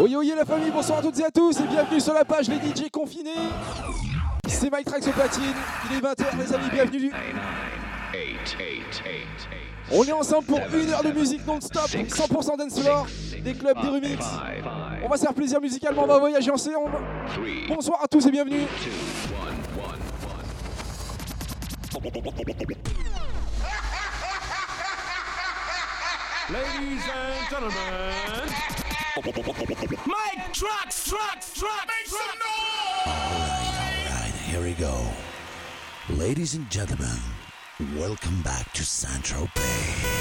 Oye oye la famille, bonsoir à toutes et à tous et bienvenue sur la page Les DJ Confinés. C'est Mike Trax au platine, il est 20h les amis, bienvenue. On est ensemble pour une heure de musique non-stop, 100% dance floor, des clubs, des remix. On va se faire plaisir musicalement, on va voyager ensemble. Bonsoir à tous et bienvenue. Ladies and gentlemen, Mike Trucks, Trucks, Trucks, make some noise! Alright, alright, here we go. Ladies and gentlemen, welcome back to Central Bay.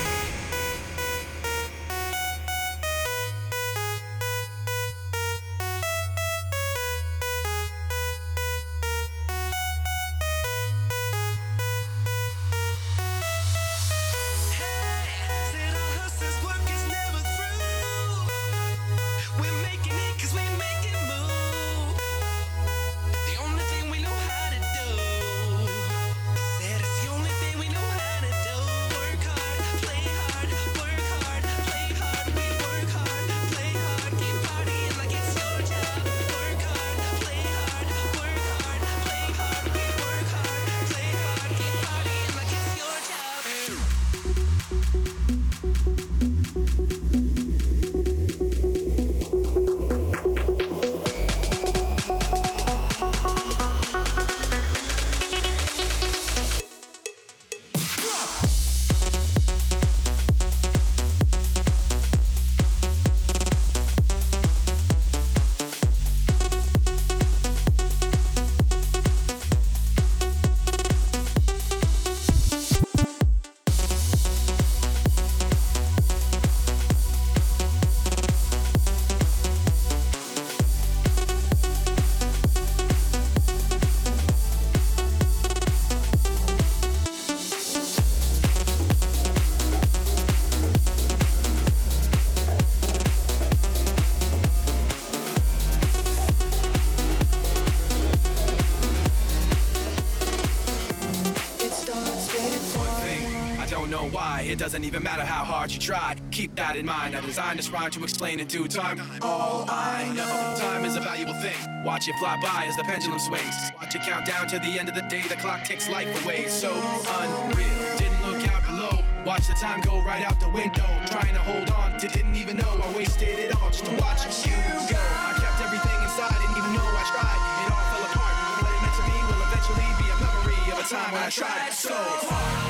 Doesn't even matter how hard you try. Keep that in mind. I designed this rhyme to explain in due time. All I know, time is a valuable thing. Watch it fly by as the pendulum swings. Watch it count down to the end of the day. The clock ticks life away. So unreal. Didn't look out below. Watch the time go right out the window. Trying to hold on to didn't even know I wasted it all just to watch you go. I kept everything inside, didn't even know I tried. It all fell apart. What it meant to me will eventually be a memory of a time when I tried so hard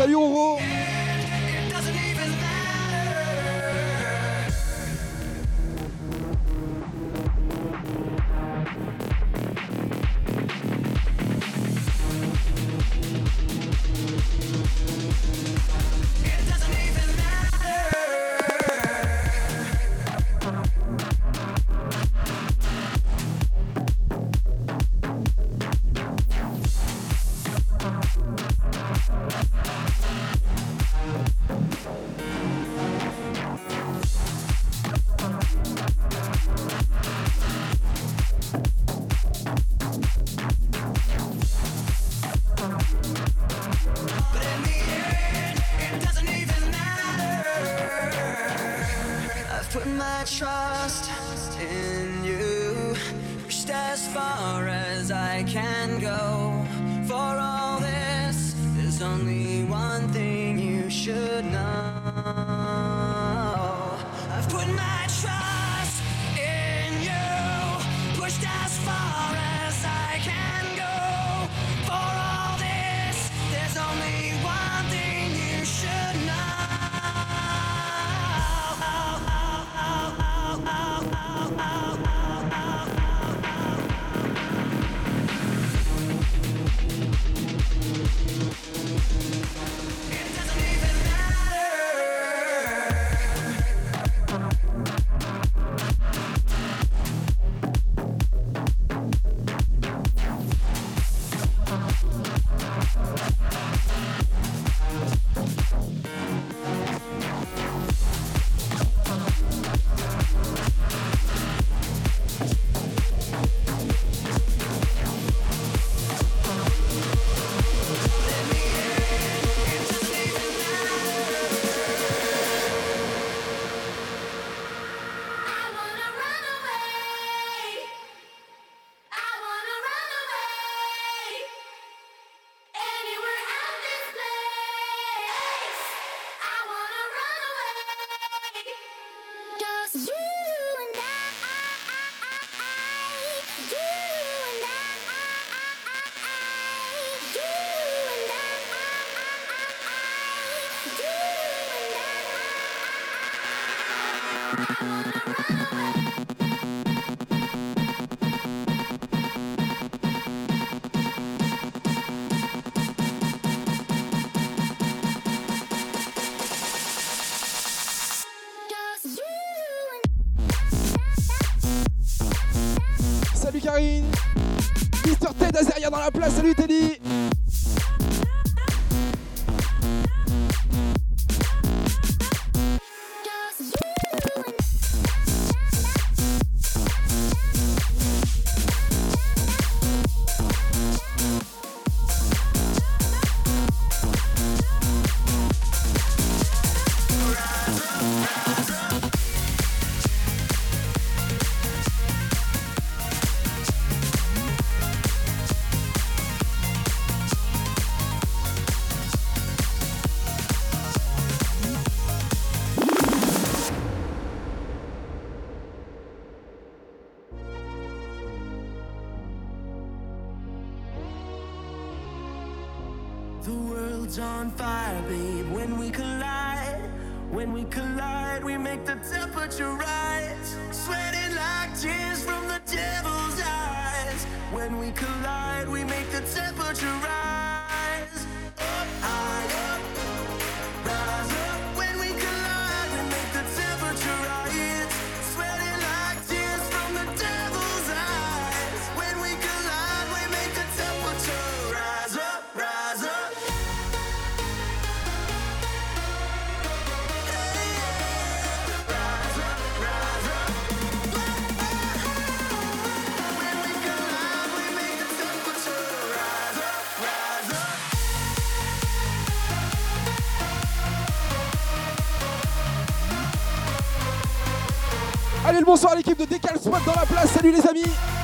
Salut Salut Teddy de Décal Swap dans la place. Salut les amis.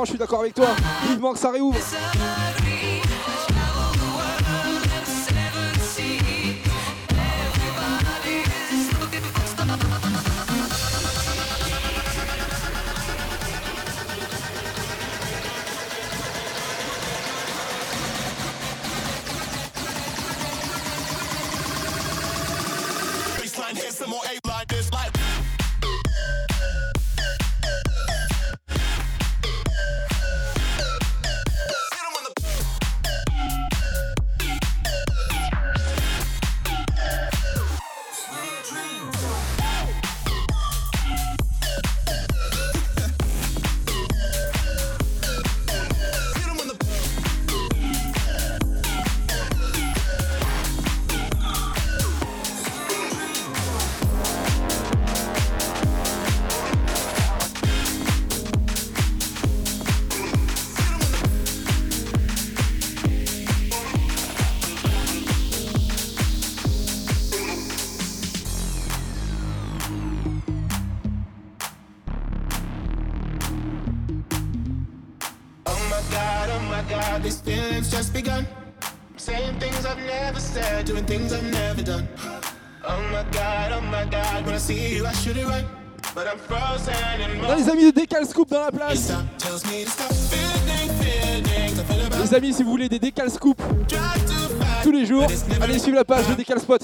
je suis d'accord avec toi. Vivement que ça réouvre. Allez suivre la page de Décal Spot.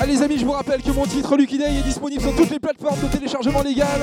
Allez les amis, je vous rappelle que mon titre Lucky Day est disponible sur toutes les plateformes de téléchargement légal.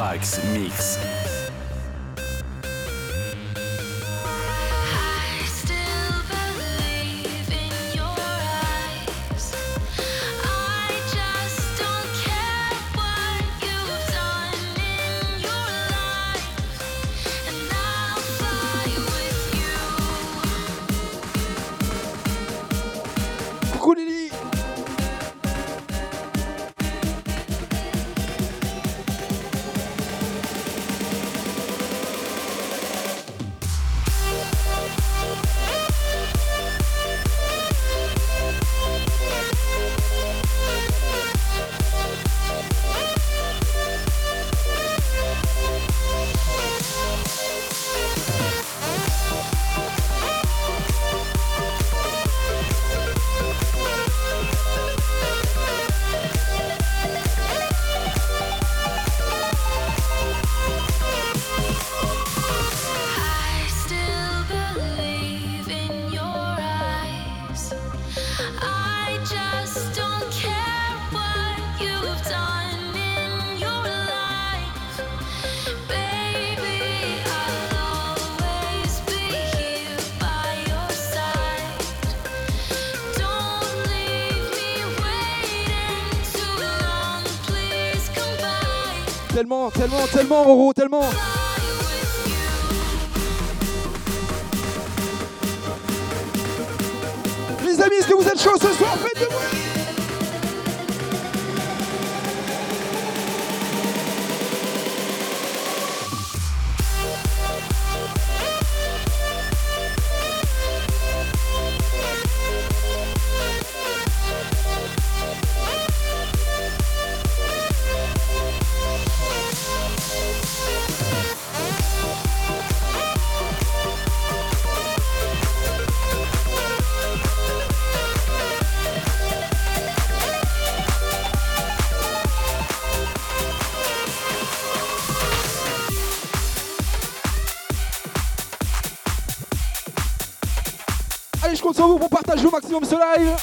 Trax Mix. Tellement, Roro, tellement. Les amis, est-ce que vous êtes chauds ce soir? Faites de bruit partager au maximum ce live.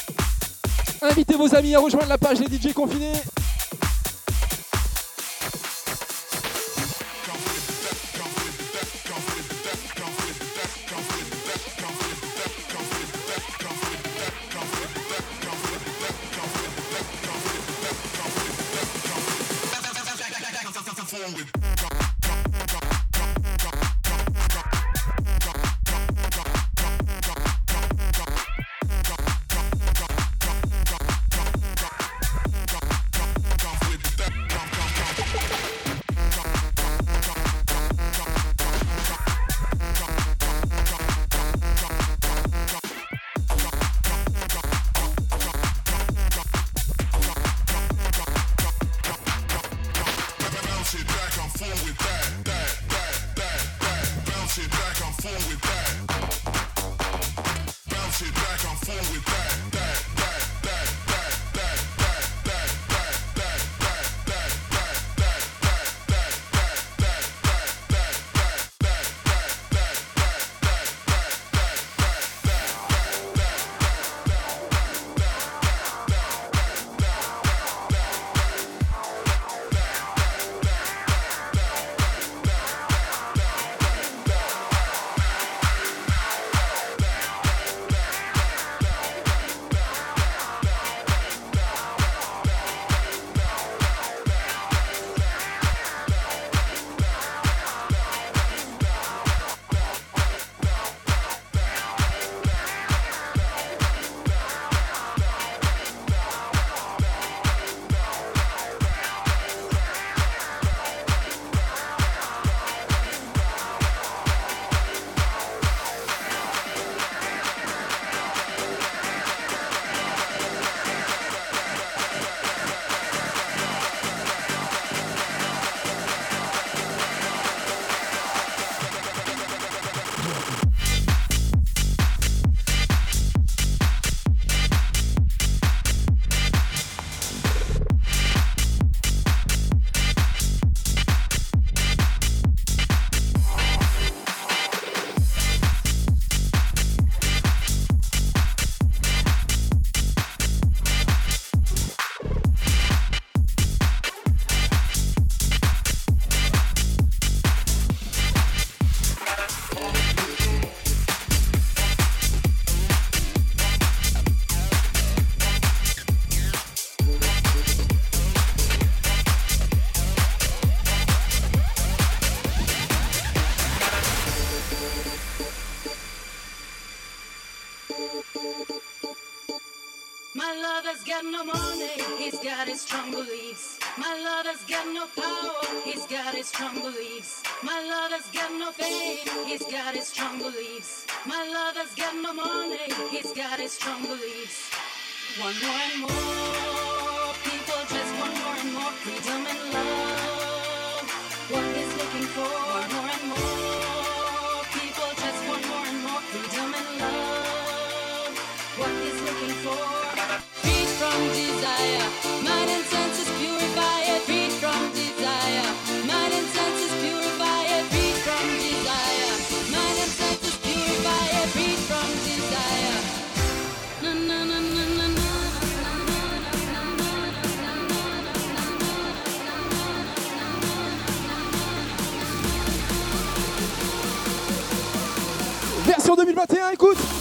Invitez vos amis à rejoindre la page des DJ confinés. Lover's got no money, he's got his strong beliefs. My lover's got no power, he's got his strong beliefs. My lover's got no fame, he's got his strong beliefs. My lover's got no money, he's got his strong beliefs. One more and more 2021, écoute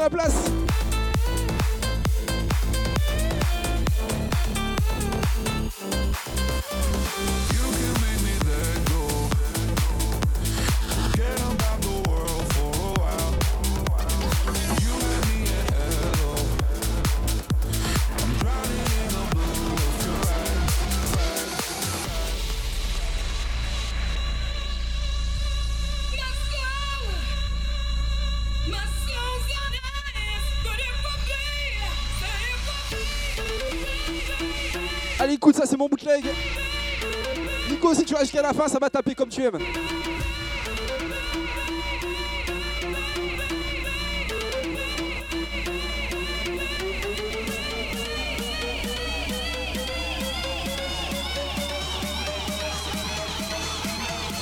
la place. la fin, ça va taper comme tu aimes.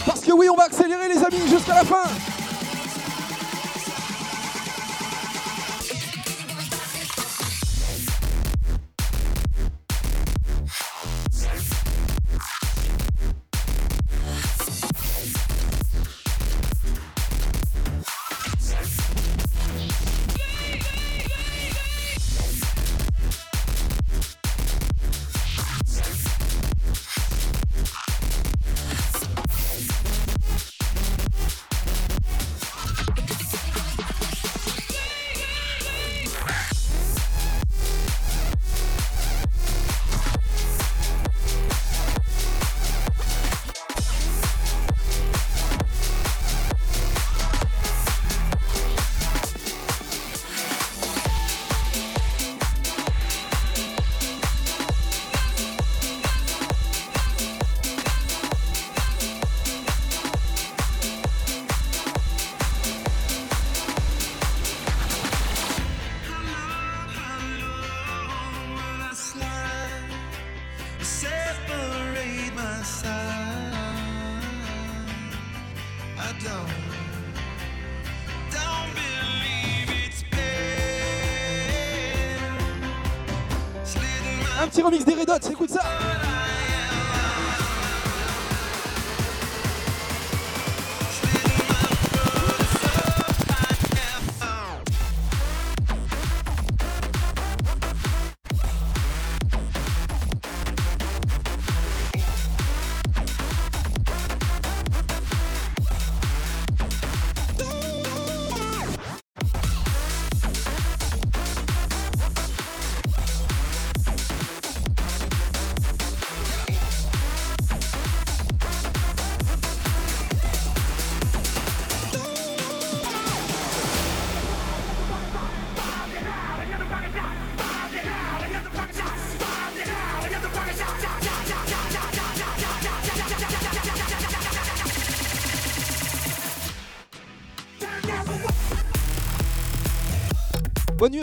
Parce que oui, on va accélérer les amis jusqu'à la fin. Bonne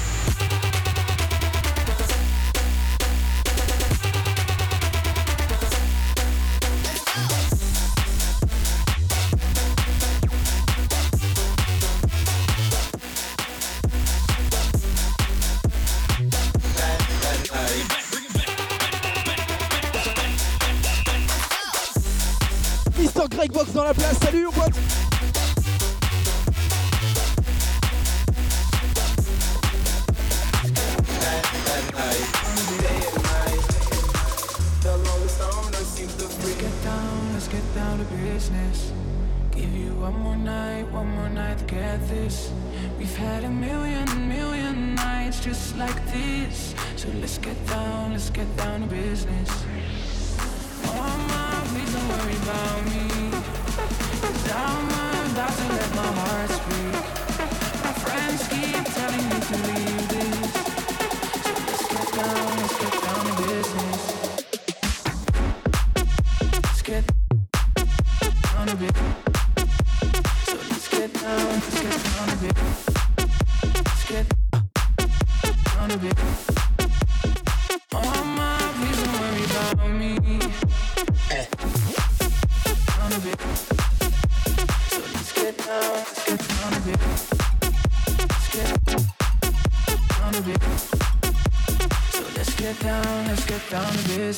God bless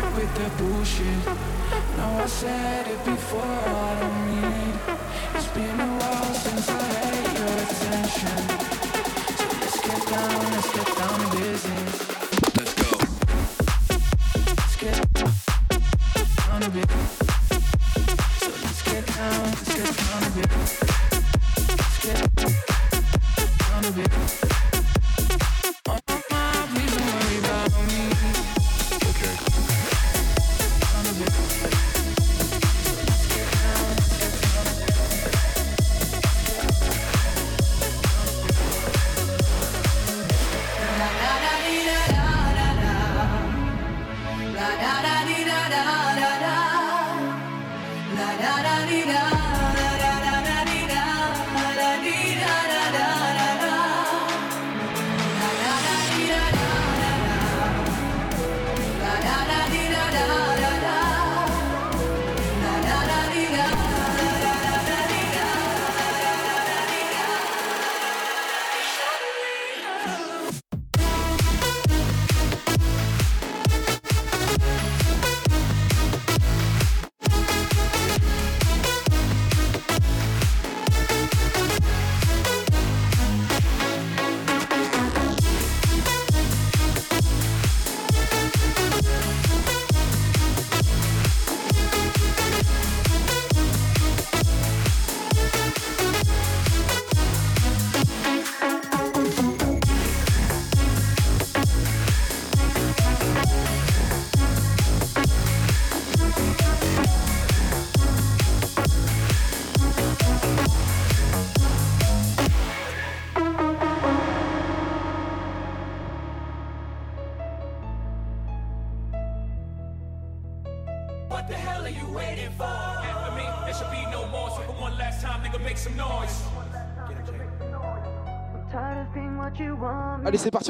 bored with the bullshit. No, I said it before, I don't need. It's been a while since I had your attention. So let's get down, let's get down to business. Let's go. Let's get down to business.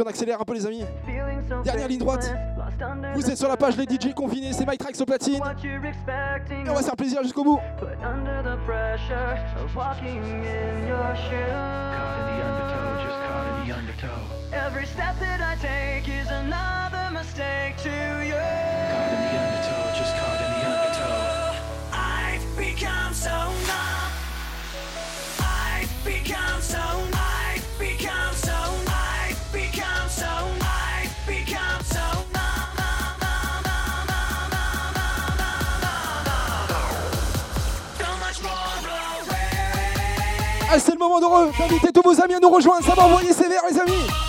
on accélère un peu les amis. Dernière ligne droite. Vous êtes sur la page les DJ confinés, c'est My Tracks au platine. Et on va se faire plaisir jusqu'au bout. Every step Ah, c'est le moment d'heureux d'inviter tous vos amis à nous rejoindre. Ça va envoyer sévère, les amis.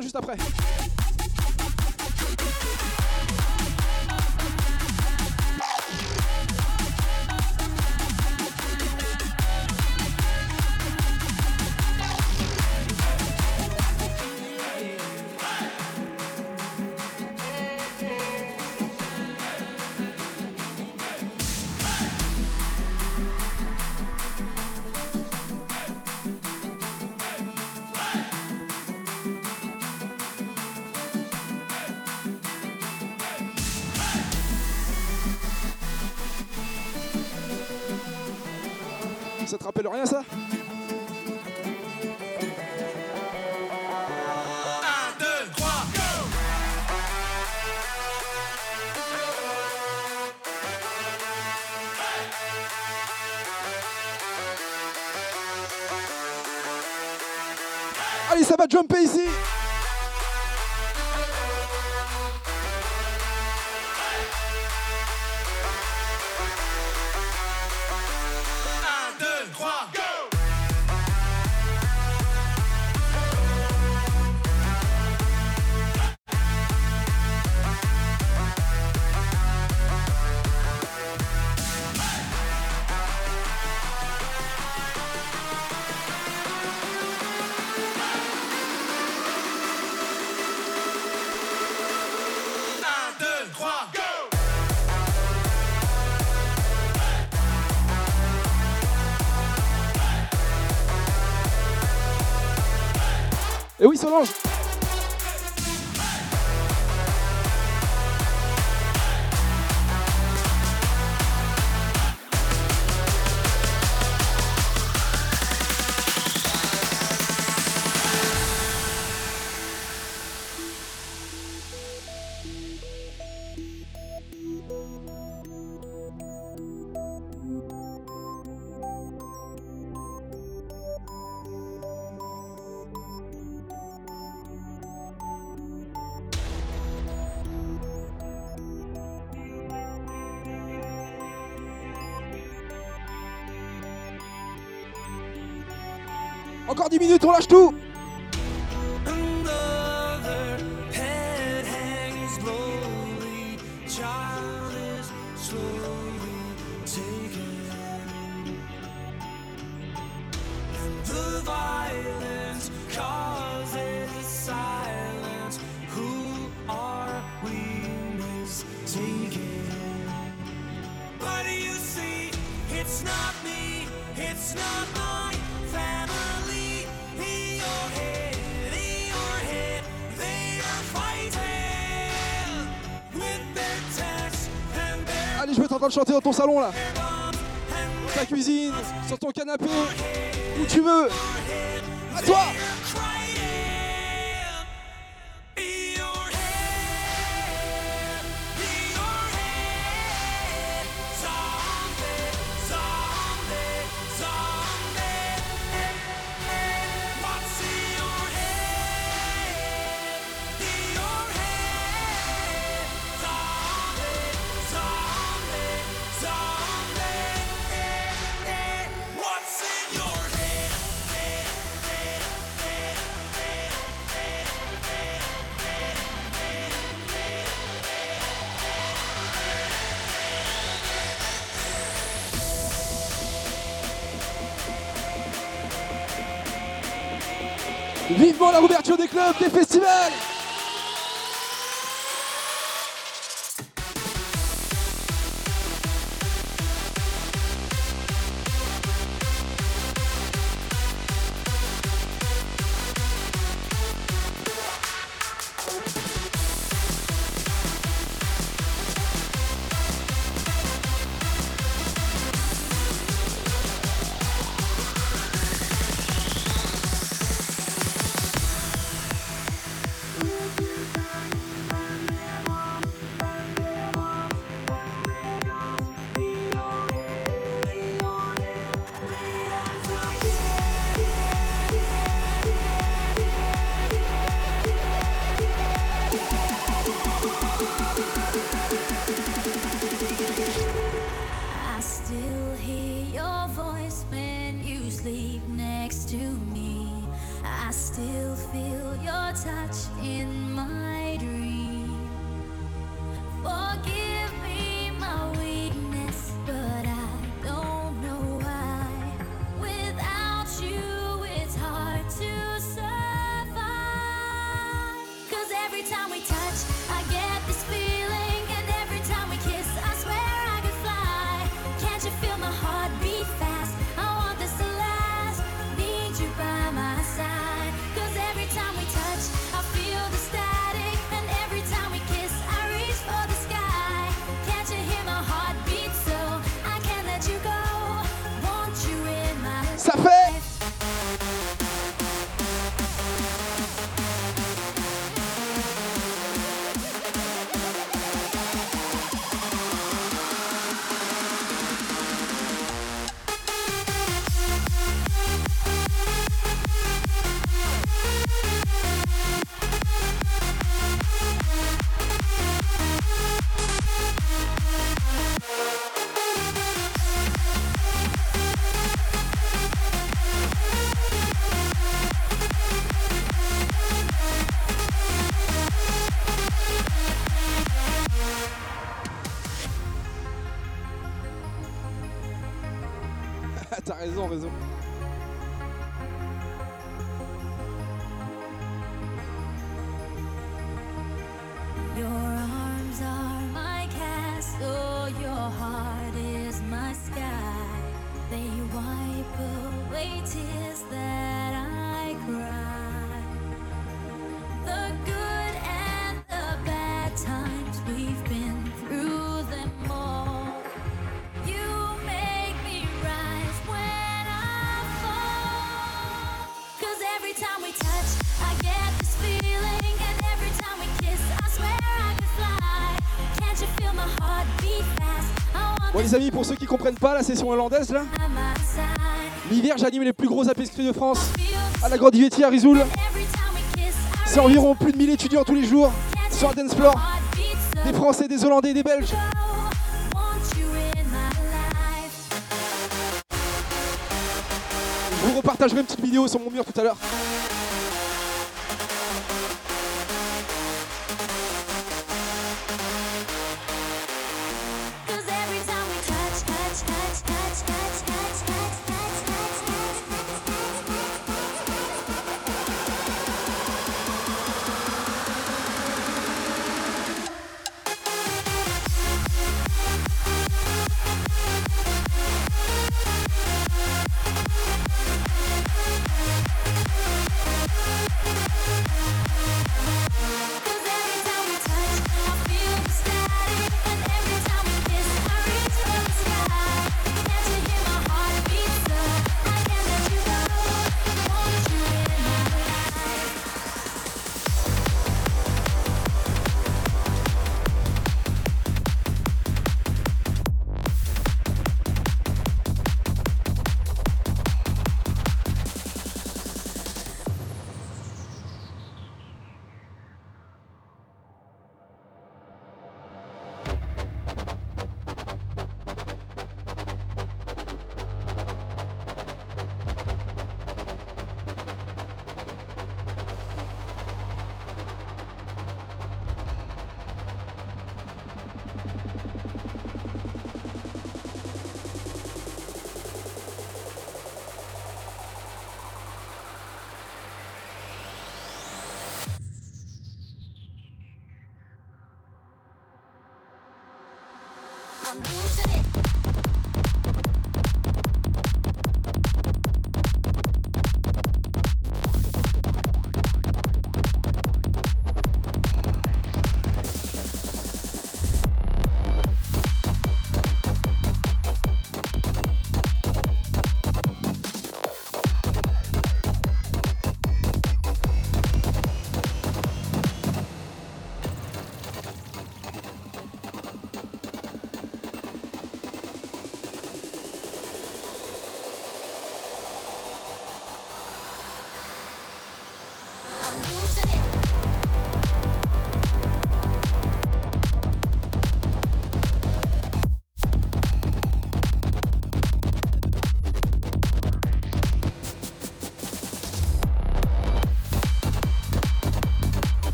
juste après. Et oui, Solange. change tout. salon là, ta cuisine, sur ton canapé, où tu veux. À toi Vivement la rouverture des clubs, des festivals. pas la session hollandaise là L'hiver, j'anime les plus gros apécris de France à la Grande Yeti à Rizoul. C'est environ plus de 1000 étudiants tous les jours sur dance floor. Des Français, des Hollandais, des Belges. Je vous repartagerai une petite vidéo sur mon mur tout à l'heure.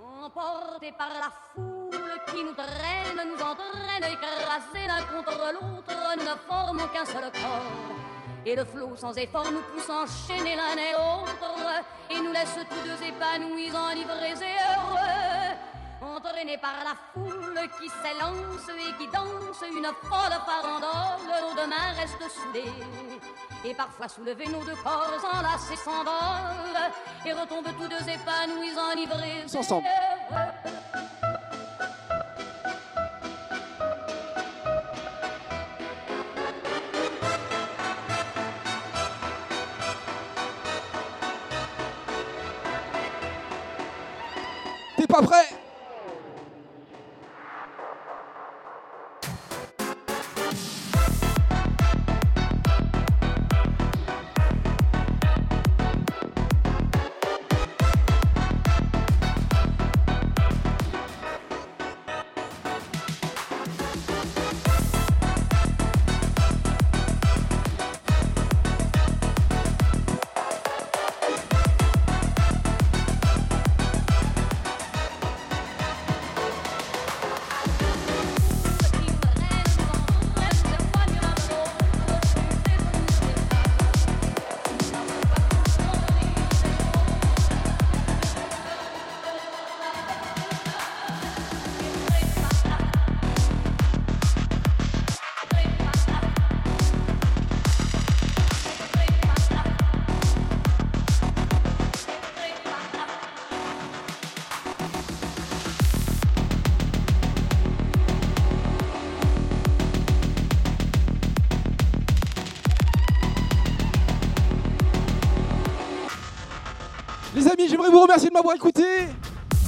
Emportés par la foule qui nous traîne, nous entraîne, écrasés l'un contre l'autre, nous ne formons qu'un seul corps. Et le flot sans effort nous pousse enchaîner l'un et l'autre, et nous laisse tous deux épanouis, enivrés et heureux. Entraînés par la foule qui s'élance et qui danse une folle farandole, nos deux mains restent soudées. Et parfois soulevés, nos deux corps enlacés s'envolent et retombent tous deux épanouis, enivrés. Ensemble. T'es pas prêt? Vous remercier de m'avoir écouté.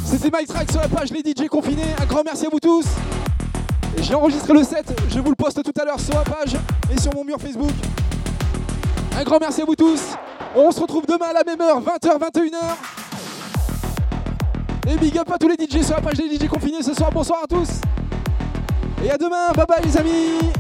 C'était Mike Track sur la page Les DJ Confinés. Un grand merci à vous tous. J'ai enregistré le set, je vous le poste tout à l'heure sur la page et sur mon mur Facebook. Un grand merci à vous tous. On se retrouve demain à la même heure, 20h, 21h. Et big up à tous les DJ sur la page des DJ Confinés ce soir. Bonsoir à tous. Et à demain. Bye bye les amis.